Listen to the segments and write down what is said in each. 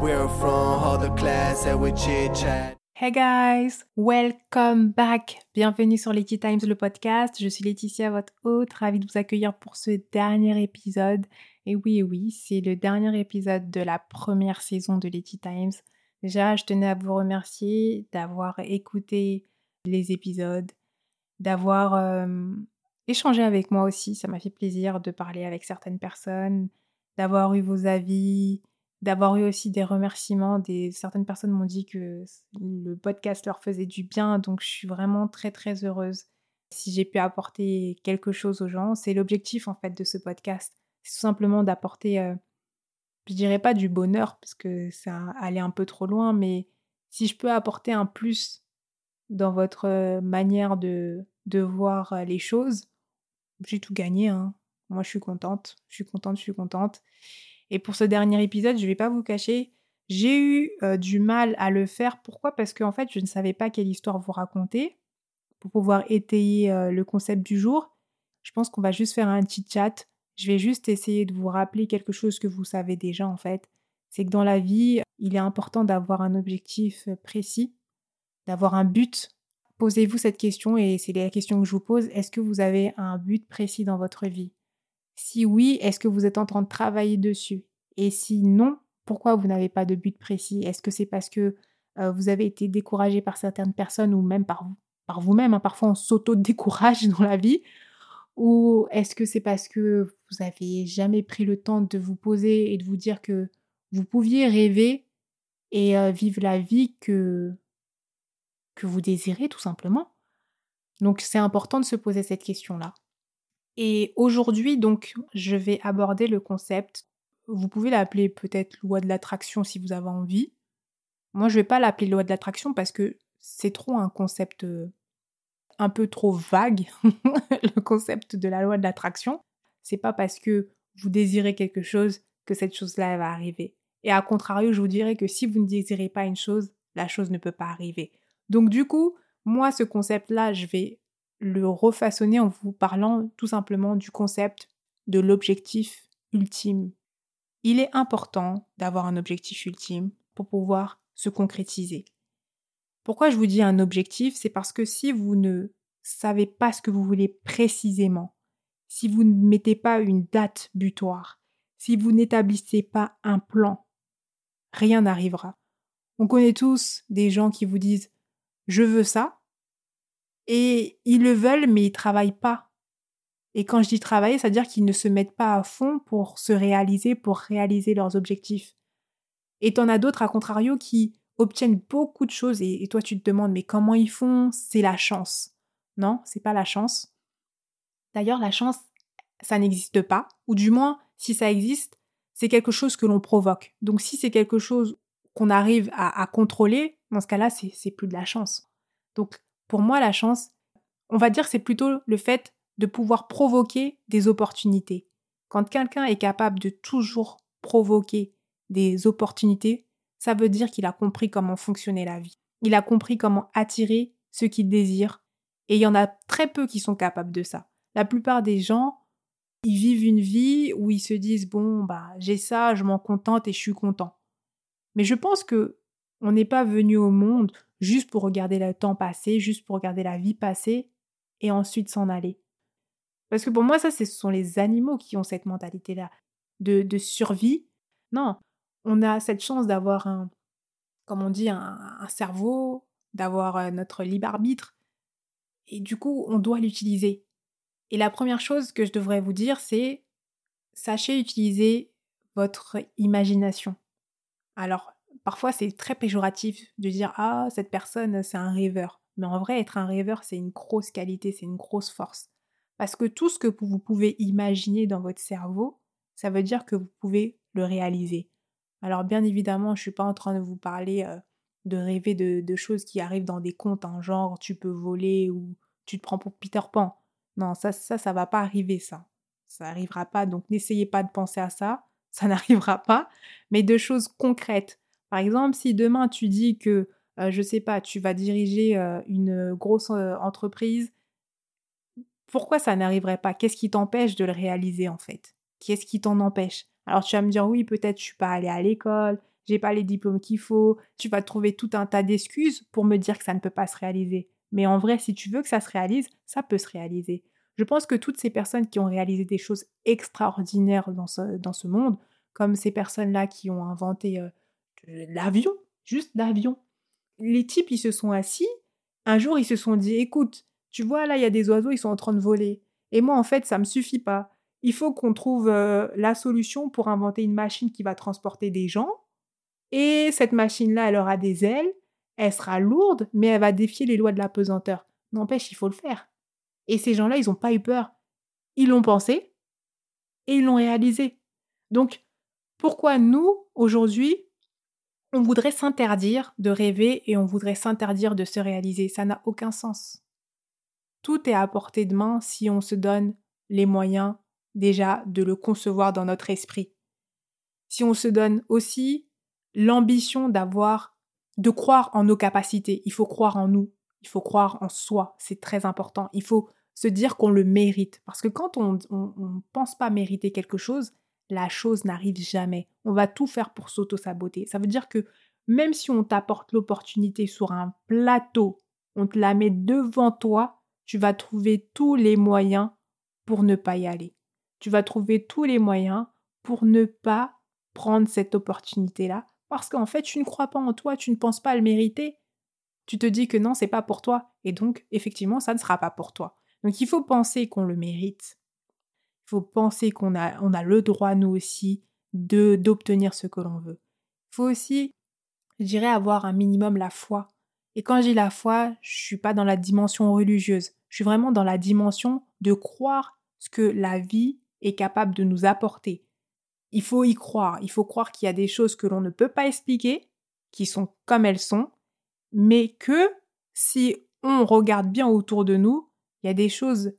We're from class chat. Hey guys, welcome back. Bienvenue sur Letty Times, le podcast. Je suis Laetitia, votre hôte, ravie de vous accueillir pour ce dernier épisode. Et oui, oui, c'est le dernier épisode de la première saison de Letty Times. Déjà, je tenais à vous remercier d'avoir écouté les épisodes, d'avoir euh, échangé avec moi aussi. Ça m'a fait plaisir de parler avec certaines personnes, d'avoir eu vos avis, d'avoir eu aussi des remerciements. Certaines personnes m'ont dit que le podcast leur faisait du bien, donc je suis vraiment très très heureuse. Si j'ai pu apporter quelque chose aux gens, c'est l'objectif en fait de ce podcast. C'est tout simplement d'apporter, euh, je dirais pas du bonheur parce que ça allait un peu trop loin, mais si je peux apporter un plus dans votre euh, manière de, de voir euh, les choses, j'ai tout gagné. Hein. Moi, je suis contente, je suis contente, je suis contente. Et pour ce dernier épisode, je ne vais pas vous cacher, j'ai eu euh, du mal à le faire. Pourquoi? Parce qu'en fait, je ne savais pas quelle histoire vous raconter pour pouvoir étayer euh, le concept du jour. Je pense qu'on va juste faire un petit chat. Je vais juste essayer de vous rappeler quelque chose que vous savez déjà en fait. C'est que dans la vie, il est important d'avoir un objectif euh, précis, d'avoir un but. Posez-vous cette question et c'est la question que je vous pose. Est-ce que vous avez un but précis dans votre vie? Si oui, est-ce que vous êtes en train de travailler dessus? Et si non, pourquoi vous n'avez pas de but précis? Est-ce que c'est parce que euh, vous avez été découragé par certaines personnes ou même par, vous-même hein? Parfois, on s'auto-décourage dans la vie? Ou est-ce que c'est parce que vous n'avez jamais pris le temps de vous poser et de vous dire que vous pouviez rêver et euh, vivre la vie que, que vous désirez, tout simplement? Donc, c'est important de se poser cette question-là. Et aujourd'hui, donc, je vais aborder le concept. Vous pouvez l'appeler peut-être loi de l'attraction si vous avez envie. Moi, je ne vais pas l'appeler loi de l'attraction parce que c'est trop un concept euh, un peu trop vague, le concept de la loi de l'attraction. C'est pas parce que vous désirez quelque chose que cette chose-là va arriver. Et à contrario, je vous dirais que si vous ne désirez pas une chose, la chose ne peut pas arriver. Donc du coup, moi, ce concept-là, je vais le refaçonner en vous parlant tout simplement du concept de l'objectif ultime. Il est important d'avoir un objectif ultime pour pouvoir se concrétiser. Pourquoi je vous dis un objectif? C'est parce que si vous ne savez pas ce que vous voulez précisément, si vous ne mettez pas une date butoir, si vous n'établissez pas un plan, rien n'arrivera. On connaît tous des gens qui vous disent je veux ça, et ils le veulent, mais ils travaillent pas. Et quand je dis travailler, c'est-à-dire qu'ils ne se mettent pas à fond pour se réaliser, pour réaliser leurs objectifs. Et t'en as d'autres, à contrario, qui obtiennent beaucoup de choses et, toi tu te demandes mais comment ils font? C'est la chance. Non, c'est pas la chance. D'ailleurs, la chance, ça n'existe pas, ou du moins, si ça existe, c'est quelque chose que l'on provoque. Donc si c'est quelque chose qu'on arrive à, à contrôler, dans ce cas-là, c'est plus de la chance. Donc pour moi, la chance, on va dire c'est plutôt le fait de pouvoir provoquer des opportunités. Quand quelqu'un est capable de toujours provoquer des opportunités, ça veut dire qu'il a compris comment fonctionnait la vie. Il a compris comment attirer ce qu'il désire. Et il y en a très peu qui sont capables de ça. La plupart des gens, ils vivent une vie où ils se disent bon bah j'ai ça, je m'en contente et je suis content. Mais je pense que on n'est pas venu au monde juste pour regarder le temps passer, juste pour regarder la vie passer et ensuite s'en aller. Parce que pour moi, ça, ce sont les animaux qui ont cette mentalité-là de, survie. Non, on a cette chance d'avoir un, comme on dit, un, cerveau, d'avoir euh, notre libre arbitre. Et du coup, on doit l'utiliser. Et la première chose que je devrais vous dire, c'est sachez utiliser votre imagination. Alors, parfois c'est très péjoratif de dire ah cette personne c'est un rêveur. Mais en vrai être un rêveur c'est une grosse qualité, c'est une grosse force. Parce que tout ce que vous pouvez imaginer dans votre cerveau, ça veut dire que vous pouvez le réaliser. Alors bien évidemment, je suis pas en train de vous parler euh, de rêver de, choses qui arrivent dans des contes, en genre tu peux voler ou tu te prends pour Peter Pan. Non, ça, ça, ça va pas arriver, ça. Ça n'arrivera pas, donc n'essayez pas de penser à ça, ça n'arrivera pas, mais de choses concrètes. Par exemple, si demain tu dis que, je euh, je sais pas, tu vas diriger euh, une grosse euh, entreprise, pourquoi ça n'arriverait pas? Qu'est-ce qui t'empêche de le réaliser en fait? Qu'est-ce qui t'en empêche? Alors tu vas me dire oui, peut-être je suis pas allée à l'école, j'ai pas les diplômes qu'il faut, tu vas trouver tout un tas d'excuses pour me dire que ça ne peut pas se réaliser. Mais en vrai, si tu veux que ça se réalise, ça peut se réaliser. Je pense que toutes ces personnes qui ont réalisé des choses extraordinaires dans ce, dans ce monde, comme ces personnes-là qui ont inventé euh, l'avion, juste l'avion, les types, ils se sont assis, un jour, ils se sont dit, écoute, tu vois, là, il y a des oiseaux, ils sont en train de voler. Et moi, en fait, ça me suffit pas. Il faut qu'on trouve euh, la solution pour inventer une machine qui va transporter des gens. Et cette machine-là, elle aura des ailes, elle sera lourde, mais elle va défier les lois de la pesanteur. N'empêche, il faut le faire. Et ces gens-là, ils n'ont pas eu peur. Ils l'ont pensé et ils l'ont réalisé. Donc, pourquoi nous, aujourd'hui, on voudrait s'interdire de rêver et on voudrait s'interdire de se réaliser Ça n'a aucun sens. Tout est à portée de main si on se donne les moyens déjà de le concevoir dans notre esprit. Si on se donne aussi l'ambition d'avoir, de croire en nos capacités, il faut croire en nous, il faut croire en soi, c'est très important. Il faut se dire qu'on le mérite. Parce que quand on ne pense pas mériter quelque chose, la chose n'arrive jamais. On va tout faire pour s'auto-saboter. Ça veut dire que même si on t'apporte l'opportunité sur un plateau, on te la met devant toi, tu vas trouver tous les moyens pour ne pas y aller. Tu vas trouver tous les moyens pour ne pas prendre cette opportunité-là parce qu'en fait, tu ne crois pas en toi, tu ne penses pas le mériter. Tu te dis que non, c'est pas pour toi et donc effectivement, ça ne sera pas pour toi. Donc il faut penser qu'on le mérite. Faut penser qu'on a, on a le droit, nous aussi, de d'obtenir ce que l'on veut. Faut aussi, je dirais, avoir un minimum la foi. Et quand j'ai la foi, je suis pas dans la dimension religieuse. Je suis vraiment dans la dimension de croire ce que la vie est capable de nous apporter. Il faut y croire. Il faut croire qu'il y a des choses que l'on ne peut pas expliquer, qui sont comme elles sont, mais que si on regarde bien autour de nous, il y a des choses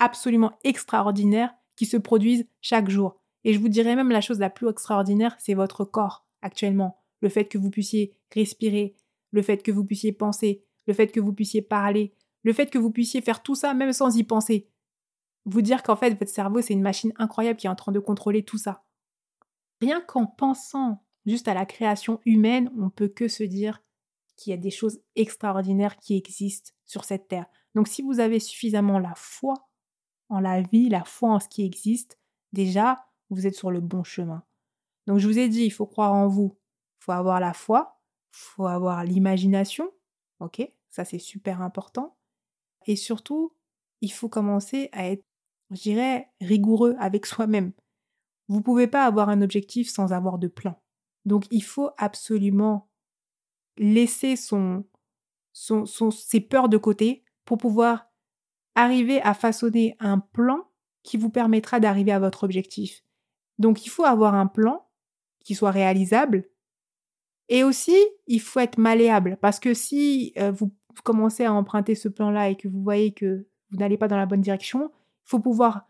absolument extraordinaires qui se produisent chaque jour. Et je vous dirais même la chose la plus extraordinaire, c'est votre corps actuellement. Le fait que vous puissiez respirer, le fait que vous puissiez penser, le fait que vous puissiez parler, le fait que vous puissiez faire tout ça même sans y penser. Vous dire qu'en fait, votre cerveau, c'est une machine incroyable qui est en train de contrôler tout ça. Rien qu'en pensant juste à la création humaine, on peut que se dire qu'il y a des choses extraordinaires qui existent sur cette terre. Donc si vous avez suffisamment la foi en la vie, la foi en ce qui existe, déjà, vous êtes sur le bon chemin. Donc je vous ai dit, il faut croire en vous, il faut avoir la foi, il faut avoir l'imagination, ok Ça c'est super important. Et surtout, il faut commencer à être, je dirais, rigoureux avec soi-même. Vous ne pouvez pas avoir un objectif sans avoir de plan. Donc il faut absolument laisser son, son, ses peurs de côté pour pouvoir arriver à façonner un plan qui vous permettra d'arriver à votre objectif. Donc il faut avoir un plan qui soit réalisable et aussi il faut être malléable parce que si euh, vous commencez à emprunter ce plan-là et que vous voyez que vous n'allez pas dans la bonne direction, il faut pouvoir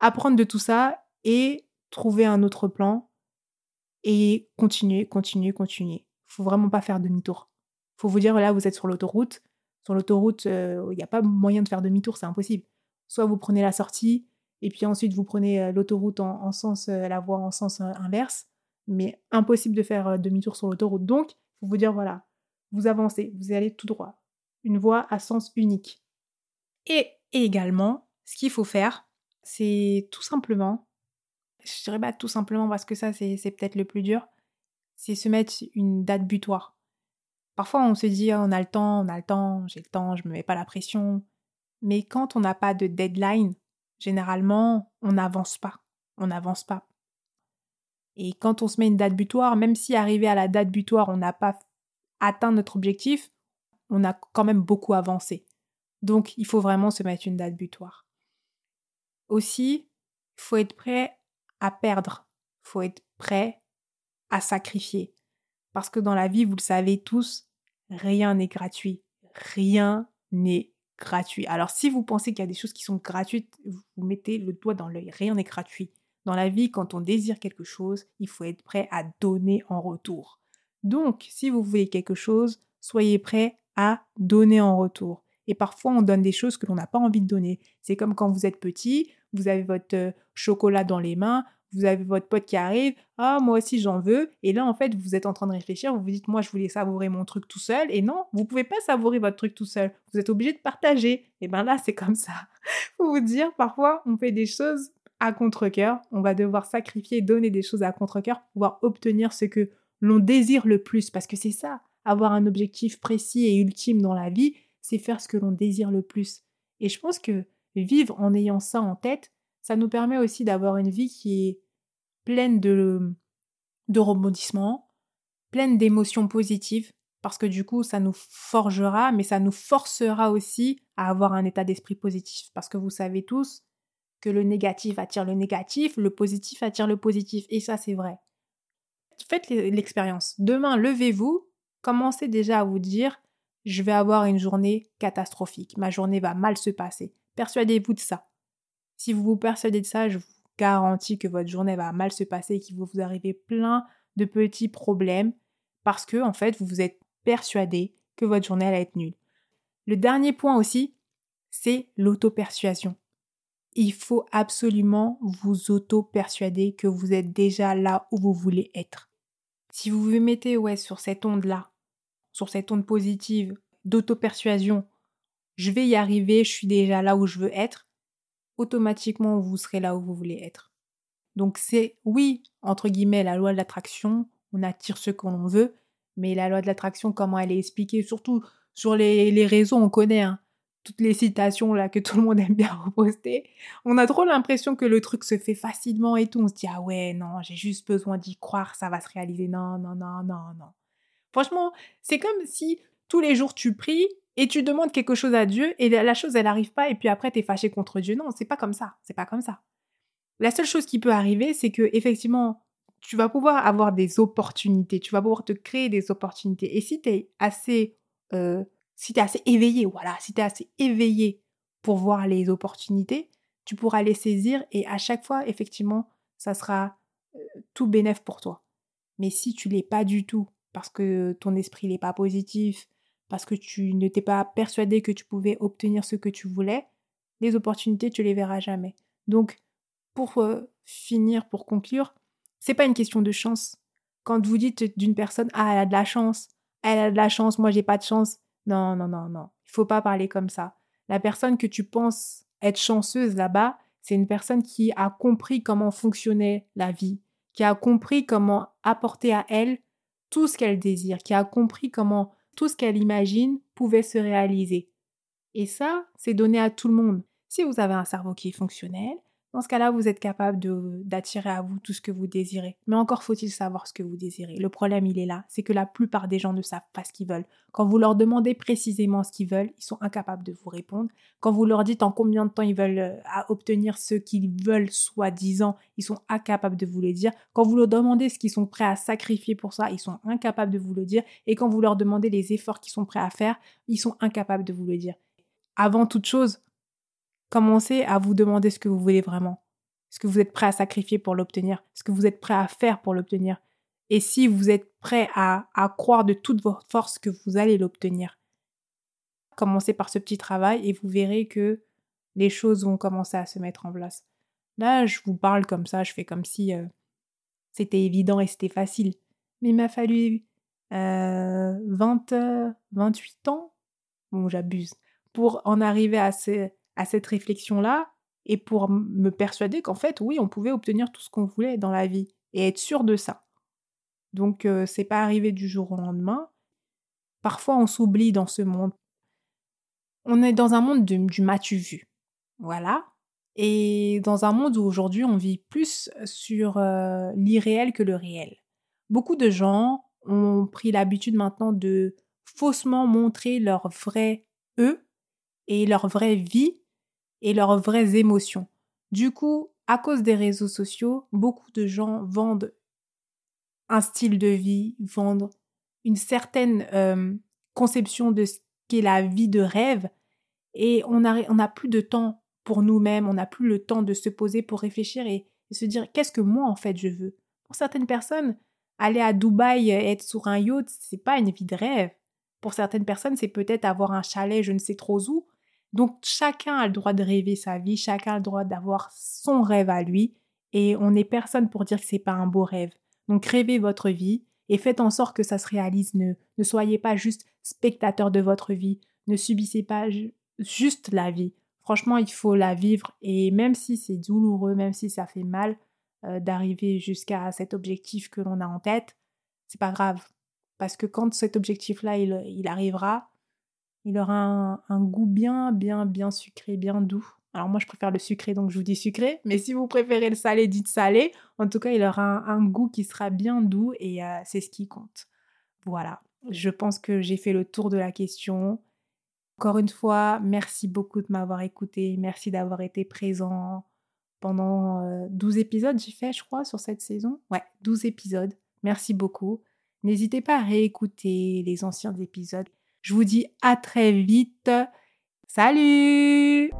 apprendre de tout ça et trouver un autre plan et continuer, continuer, continuer. Il faut vraiment pas faire demi-tour. Il faut vous dire là vous êtes sur l'autoroute, sur l'autoroute, euh, il n'y a pas moyen de faire demi-tour, c'est impossible. Soit vous prenez la sortie, et puis ensuite vous prenez euh, l'autoroute en, sens, euh, la voie en sens inverse, mais impossible de faire demi-tour sur l'autoroute. Donc, il faut vous dire, voilà, vous avancez, vous allez tout droit. Une voie à sens unique. Et, également, ce qu'il faut faire, c'est tout simplement, je dirais pas tout simplement parce que ça c'est peut-être le plus dur, c'est se mettre une date butoir. Parfois, on se dit, «Ah, on a le temps, on a le temps, j'ai le temps, je me mets pas la pression. Mais quand on n'a pas de deadline, généralement, on n'avance pas. On n'avance pas. Et quand on se met une date butoir, même si arrivé à la date butoir, on n'a pas atteint notre objectif, on a quand même beaucoup avancé. Donc, il faut vraiment se mettre une date butoir. Aussi, il faut être prêt à perdre. Il faut être prêt à sacrifier. Parce que dans la vie, vous le savez tous, rien n'est gratuit. Rien n'est gratuit. Alors si vous pensez qu'il y a des choses qui sont gratuites, vous mettez le doigt dans l'œil. Rien n'est gratuit. Dans la vie, quand on désire quelque chose, il faut être prêt à donner en retour. Donc, si vous voulez quelque chose, soyez prêt à donner en retour. Et parfois, on donne des choses que l'on n'a pas envie de donner. C'est comme quand vous êtes petit, vous avez votre euh, chocolat dans les mains, vous avez votre pote qui arrive, ah moi aussi j'en veux, et là en fait vous êtes en train de réfléchir, vous vous dites moi je voulais savourer mon truc tout seul, et non, vous pouvez pas savourer votre truc tout seul, vous êtes obligé de partager. Et ben là c'est comme ça. Faut vous dire, parfois on fait des choses à contre-coeur, on va devoir sacrifier, donner des choses à contre-coeur pour pouvoir obtenir ce que l'on désire le plus, parce que c'est ça, avoir un objectif précis et ultime dans la vie, c'est faire ce que l'on désire le plus. Et je pense que vivre en ayant ça en tête, ça nous permet aussi d'avoir une vie qui est pleine de, de rebondissements, pleine d'émotions positives, parce que du coup, ça nous forgera, mais ça nous forcera aussi à avoir un état d'esprit positif. Parce que vous savez tous que le négatif attire le négatif, le positif attire le positif. Et ça, c'est vrai. Faites l'expérience. Demain, levez-vous, commencez déjà à vous dire, je vais avoir une journée catastrophique, ma journée va mal se passer. Persuadez-vous de ça. Si vous vous persuadez de ça, je vous garantis que votre journée va mal se passer et qu'il va vous arriver plein de petits problèmes parce que, en fait, vous vous êtes persuadé que votre journée allait être nulle. Le dernier point aussi, c'est l'auto-persuasion. Il faut absolument vous auto-persuader que vous êtes déjà là où vous voulez être. Si vous vous mettez ouais, sur cette onde-là, sur cette onde positive d'auto-persuasion, je vais y arriver, je suis déjà là où je veux être, automatiquement vous serez là où vous voulez être. Donc c'est oui, entre guillemets, la loi de l'attraction, on attire ce que l'on veut, mais la loi de l'attraction, comment elle est expliquée, surtout sur les, les réseaux, on connaît hein, toutes les citations là que tout le monde aime bien reposter. On a trop l'impression que le truc se fait facilement et tout. On se dit ah ouais non, j'ai juste besoin d'y croire, ça va se réaliser. Non non non non non. Franchement, c'est comme si tous les jours tu pries et tu demandes quelque chose à Dieu et la chose elle n'arrive pas et puis après tu es fâché contre Dieu. Non, c'est pas comme ça. C'est pas comme ça. La seule chose qui peut arriver, c'est que effectivement, tu vas pouvoir avoir des opportunités, tu vas pouvoir te créer des opportunités. Et si tu es assez, euh, si assez éveillé, voilà, si assez éveillé pour voir les opportunités, tu pourras les saisir et à chaque fois, effectivement, ça sera euh, tout bénéf pour toi. Mais si tu l'es pas du tout, parce que ton esprit n'est pas positif, parce que tu ne t'es pas persuadé que tu pouvais obtenir ce que tu voulais, les opportunités, tu les verras jamais. Donc, pour euh, finir, pour conclure, c'est pas une question de chance. Quand vous dites d'une personne, ah, elle a de la chance, elle a de la chance, moi j'ai pas de chance. Non, non, non, non. Il faut pas parler comme ça. La personne que tu penses être chanceuse là-bas, c'est une personne qui a compris comment fonctionnait la vie, qui a compris comment apporter à elle tout ce qu'elle désire, qui a compris comment tout ce qu'elle imagine pouvait se réaliser. Et ça, c'est donné à tout le monde. Si vous avez un cerveau qui est fonctionnel, dans ce cas-là, vous êtes capable d'attirer à vous tout ce que vous désirez. Mais encore faut-il savoir ce que vous désirez. Le problème, il est là, c'est que la plupart des gens ne savent pas ce qu'ils veulent. Quand vous leur demandez précisément ce qu'ils veulent, ils sont incapables de vous répondre. Quand vous leur dites en combien de temps ils veulent euh, obtenir ce qu'ils veulent, soi-disant, ils sont incapables de vous le dire. Quand vous leur demandez ce qu'ils sont prêts à sacrifier pour ça, ils sont incapables de vous le dire. Et quand vous leur demandez les efforts qu'ils sont prêts à faire, ils sont incapables de vous le dire. Avant toute chose, Commencez à vous demander ce que vous voulez vraiment. Ce que vous êtes prêt à sacrifier pour l'obtenir? Ce que vous êtes prêt à faire pour l'obtenir? Et si vous êtes prêt à, à croire de toute votre force que vous allez l'obtenir. Commencez par ce petit travail et vous verrez que les choses vont commencer à se mettre en place. Là, je vous parle comme ça, je fais comme si euh, c'était évident et c'était facile. Mais il m'a fallu euh, 20, 28 ans, bon j'abuse, pour en arriver à, ce, à cette réflexion-là et pour me persuader qu'en fait, oui, on pouvait obtenir tout ce qu'on voulait dans la vie et être sûr de ça. Donc, euh, c'est pas arrivé du jour au lendemain. Parfois, on s'oublie dans ce monde. On est dans un monde du matu vu. Voilà. Et dans un monde où aujourd'hui, on vit plus sur euh, l'irréel que le réel. Beaucoup de gens ont pris l'habitude maintenant de faussement montrer leur vrai eux et leur vraie vie et leurs vraies émotions. Du coup, à cause des réseaux sociaux, beaucoup de gens vendent un style de vie, vendent une certaine euh, conception de ce qu'est la vie de rêve, et on n'a on a plus de temps pour nous-mêmes, on n'a plus le temps de se poser pour réfléchir et, et se dire qu'est-ce que moi en fait je veux. Pour certaines personnes, aller à Dubaï et être sur un yacht, c'est pas une vie de rêve. Pour certaines personnes, c'est peut-être avoir un chalet je ne sais trop où, donc chacun a le droit de rêver sa vie, chacun a le droit d'avoir son rêve à lui et on n'est personne pour dire que c'est pas un beau rêve. Donc rêvez votre vie et faites en sorte que ça se réalise. Ne, soyez pas juste spectateur de votre vie. Ne subissez pas juste la vie. Franchement, il faut la vivre et même si c'est douloureux, même si ça fait mal euh, d'arriver jusqu'à cet objectif que l'on a en tête, c'est pas grave. Parce que quand cet objectif-là, il, arrivera, il aura un, goût bien, bien, bien sucré, bien doux. Alors moi, je préfère le sucré, donc je vous dis sucré. Mais si vous préférez le salé, dites salé. En tout cas, il aura un, goût qui sera bien doux et euh, c'est ce qui compte. Voilà. Je pense que j'ai fait le tour de la question. Encore une fois, merci beaucoup de m'avoir écouté. Merci d'avoir été présent pendant 12 euh, épisodes, j'ai fait, je crois, sur cette saison. Ouais, 12 épisodes. Merci beaucoup. N'hésitez pas à réécouter les anciens épisodes. Je vous dis à très vite. Salut